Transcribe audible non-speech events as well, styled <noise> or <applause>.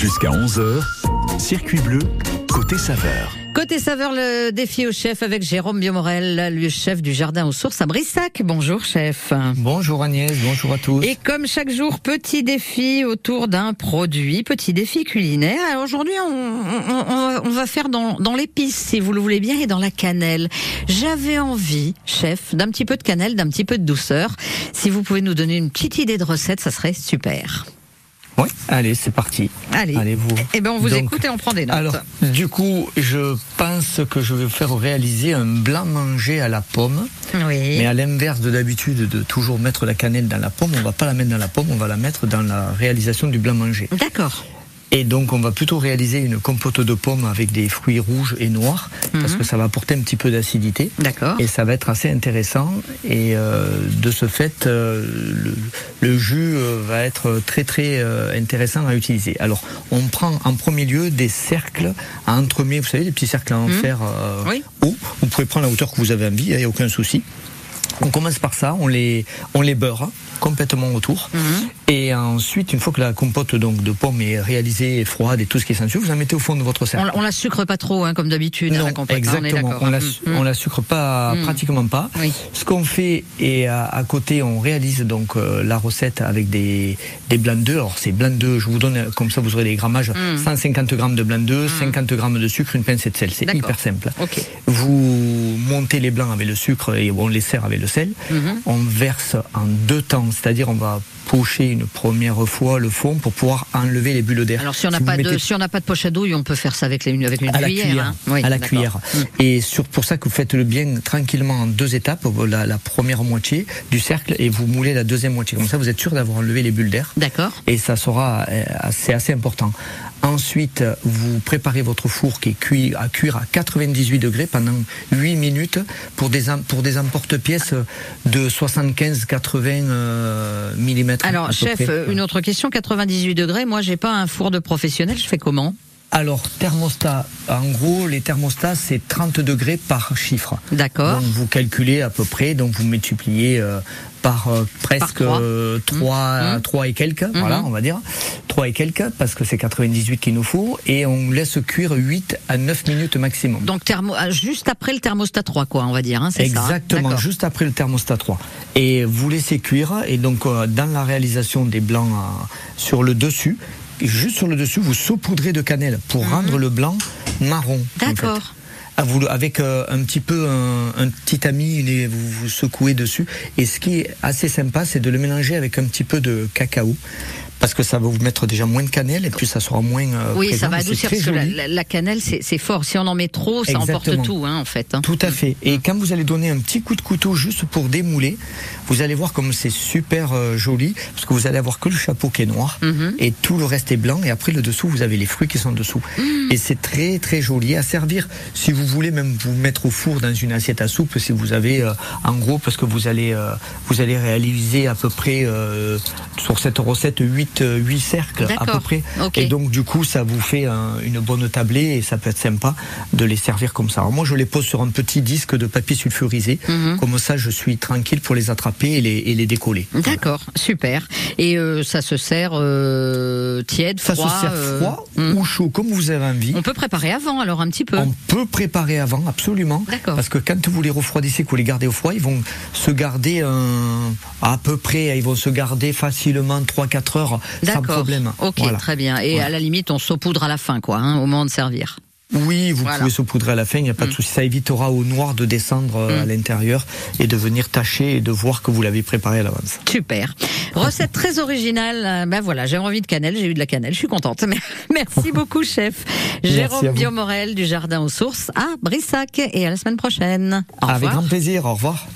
Jusqu'à 11h, circuit bleu, côté saveur. Côté saveur, le défi au chef avec Jérôme Biomorel, le chef du jardin aux sources à Brissac. Bonjour chef. Bonjour Agnès, bonjour à tous. Et comme chaque jour, petit défi autour d'un produit, petit défi culinaire. Alors aujourd'hui, on, on, on, va faire dans, dans l'épice, si vous le voulez bien, et dans la cannelle. J'avais envie, chef, d'un petit peu de cannelle, d'un petit peu de douceur. Si vous pouvez nous donner une petite idée de recette, ça serait super. Oui, allez, c'est parti. Allez. Allez, vous. Eh ben, on vous Donc, écoute et on prend des notes. Alors, du coup, je pense que je vais faire réaliser un blanc mangé à la pomme. oui. Mais à l'inverse de d'habitude de toujours mettre la cannelle dans la pomme, on va pas la mettre dans la pomme, on va la mettre dans la réalisation du blanc mangé. D'accord. Et donc, on va plutôt réaliser une compote de pommes avec des fruits rouges et noirs, parce Mhm. que ça va apporter un petit peu d'acidité. D'accord. Et ça va être assez intéressant. Et euh, de ce fait, euh, le, le jus euh, va être très très euh, intéressant à utiliser. Alors, on prend en premier lieu des cercles à entremets, vous savez, des petits cercles en fer euh, Oui. haut. Vous pouvez prendre la hauteur que vous avez envie, il n'y a aucun souci. On commence par ça, on les, on les beurre complètement autour. Mhm. Et ensuite, une fois que la compote donc de pommes est réalisée, froide et tout ce qui est sensueux, vous la mettez au fond de votre cercle. On, on la sucre pas trop, hein, comme d'habitude, hein, Non, la compote. hein, on exactement. On, la, Mm, mm. on la sucre pas, Mm. pratiquement pas. Oui. Ce qu'on fait, et à, à côté, on réalise donc euh, la recette avec des, des blancs d'œufs. Alors, c'est blancs d'œufs, je vous donne, comme ça vous aurez les grammages, Mm. 150 grammes de blancs d'œufs, 50 grammes de sucre, une pincée de sel. C'est hyper simple. Vous montez les blancs avec le sucre et on les sert avec le sel. Mhm. On verse en deux temps, c'est-à-dire on va pocher une première fois le fond pour pouvoir enlever les bulles d'air. Alors si on n'a pas mettez- si on n'a pas de poche à douille, on peut faire ça avec, les, avec une à la cuillère. cuillère, hein. Oui, à la cuillère. Mm. Et sur, pour ça que vous faites le bien tranquillement en deux étapes, la, la première moitié du cercle et vous moulez la deuxième moitié. Comme ça, vous êtes sûr d'avoir enlevé les bulles d'air. D'accord. Et ça sera euh, assez, assez important. Ensuite, vous préparez votre four qui est cuit à cuire à 98 degrés pendant 8 minutes pour des, pour des emporte-pièces de 75-80 euh, mm. Alors chef, une autre question, 98 degrés. Moi, j'ai pas un four de professionnel. Je fais comment? Alors, thermostat, en gros, les thermostats, c'est 30 degrés par chiffre. D'accord. Donc vous calculez à peu près, donc vous multipliez euh, par euh, presque trois. euh, 3, Mhm. et quelques, voilà, on va dire. 3 et quelques, parce que c'est 98 qu'il nous faut, et on laisse cuire 8 à 9 minutes maximum. Donc thermo, juste après le thermostat 3, quoi, on va dire. Hein, c'est ça, hein Exactement, juste après le thermostat 3. Et vous laissez cuire, et donc euh, dans la réalisation des blancs euh, sur le dessus, juste sur le dessus, vous saupoudrez de cannelle pour rendre le blanc marron. en fait. Mhm. D'accord. Avec euh, un petit peu un, un petit ami, vous, vous secouez dessus. Et ce qui est assez sympa, c'est de le mélanger avec un petit peu de cacao. Parce que ça va vous mettre déjà moins de cannelle et puis ça sera moins. euh, Oui, présent, ça va adoucir parce que la, cannelle, c'est fort. Si on en met trop, ça emporte tout, hein, en fait. hein. Tout à fait. Et quand vous allez donner un petit coup de couteau juste pour démouler, vous allez voir comme c'est super euh, joli, parce que vous allez avoir que le chapeau qui est noir, Mhm. et tout le reste est blanc, et après le dessous, vous avez les fruits qui sont dessous. Mhm. Et c'est très très joli à servir. Si vous voulez même vous mettre au four dans une assiette à soupe, si vous avez, euh, en gros, parce que vous allez, euh, vous allez réaliser à peu près sur cette recette 8, euh, 8 cercles à D'accord. peu près. Et donc du coup, ça vous fait un- une bonne tablée et ça peut être sympa de les servir comme ça. Alors moi, je les pose sur un petit disque de papier sulfurisé. Mhm. Comme ça, je suis tranquille pour les attraper et les, et les décoller. D'accord, super. Et euh, ça se sert euh, tiède, Ça froid. se sert froid hmm. ou chaud, comme vous avez envie. On peut préparer avant, alors un petit peu. On peut préparer avant, absolument. D'accord. Parce que quand vous les refroidissez, que vous les gardez au froid, ils vont se garder à peu près, ils vont se garder facilement 3-4 heures sans D'accord. problème. Ok, Voilà. très bien. Et Voilà. à la limite, on saupoudre à la fin, quoi, hein, au moment de servir. Oui, vous Voilà. pouvez saupoudrer à la fin, il n'y a pas de souci. Ça évitera au noir de descendre euh, à l'intérieur et de venir tâcher et de voir que vous l'avez préparé à l'avance. Super. Recette très originale. Euh, Ben voilà, j'ai envie de cannelle, j'ai eu de la cannelle, je suis contente. <laughs> Merci <laughs> beaucoup, chef. Jérôme. Biomorel du Jardin aux Sources à Brissac et à la semaine prochaine. Au Avec revoir. grand plaisir, au revoir.